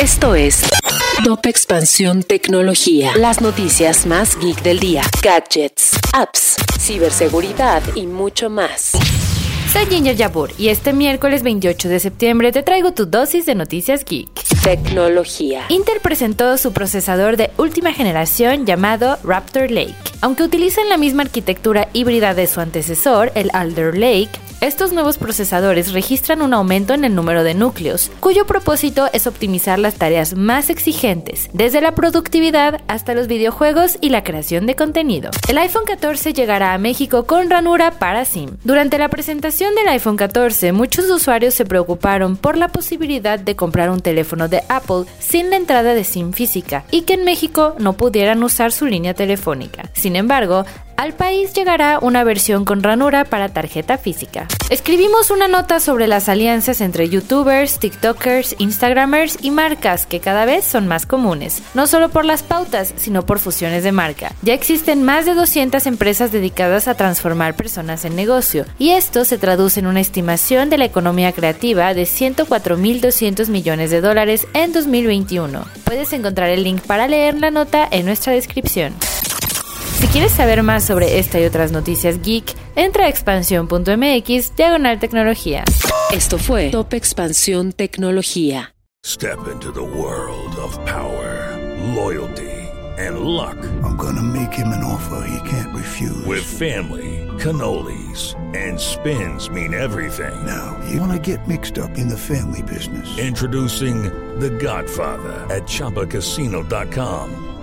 Esto es Top Expansión Tecnología. Las noticias más geek del día. Gadgets, apps, ciberseguridad y mucho más. Soy Ginger Yabur y este miércoles 28 de septiembre te traigo tu dosis de noticias geek. Tecnología. Intel presentó su procesador de última generación llamado Raptor Lake. Aunque utilizan la misma arquitectura híbrida de su antecesor, el Alder Lake, estos nuevos procesadores registran un aumento en el número de núcleos, cuyo propósito es optimizar las tareas más exigentes, desde la productividad hasta los videojuegos y la creación de contenido. El iPhone 14 llegará a México con ranura para SIM. Durante la presentación del iPhone 14, muchos usuarios se preocuparon por la posibilidad de comprar un teléfono de Apple sin la entrada de SIM física y que en México no pudieran usar su línea telefónica. Sin embargo, al país llegará una versión con ranura para tarjeta física. Escribimos una nota sobre las alianzas entre youtubers, tiktokers, instagramers y marcas que cada vez son más comunes, no solo por las pautas, sino por fusiones de marca. Ya existen más de 200 empresas dedicadas a transformar personas en negocio, y esto se traduce en una estimación de la economía creativa de 104.200 millones de dólares en 2021. Puedes encontrar el link para leer la nota en nuestra descripción. Si quieres saber más sobre esta y otras noticias geek, entra a expansión.mx diagonal tecnología. Esto fue Top Expansión Tecnología. Step into the world of power, loyalty, and luck. I'm gonna make him an offer he can't refuse. With family, cannolis, and spins mean everything. Now, you wanna get mixed up in the family business. Introducing The Godfather at ChumbaCasino.com.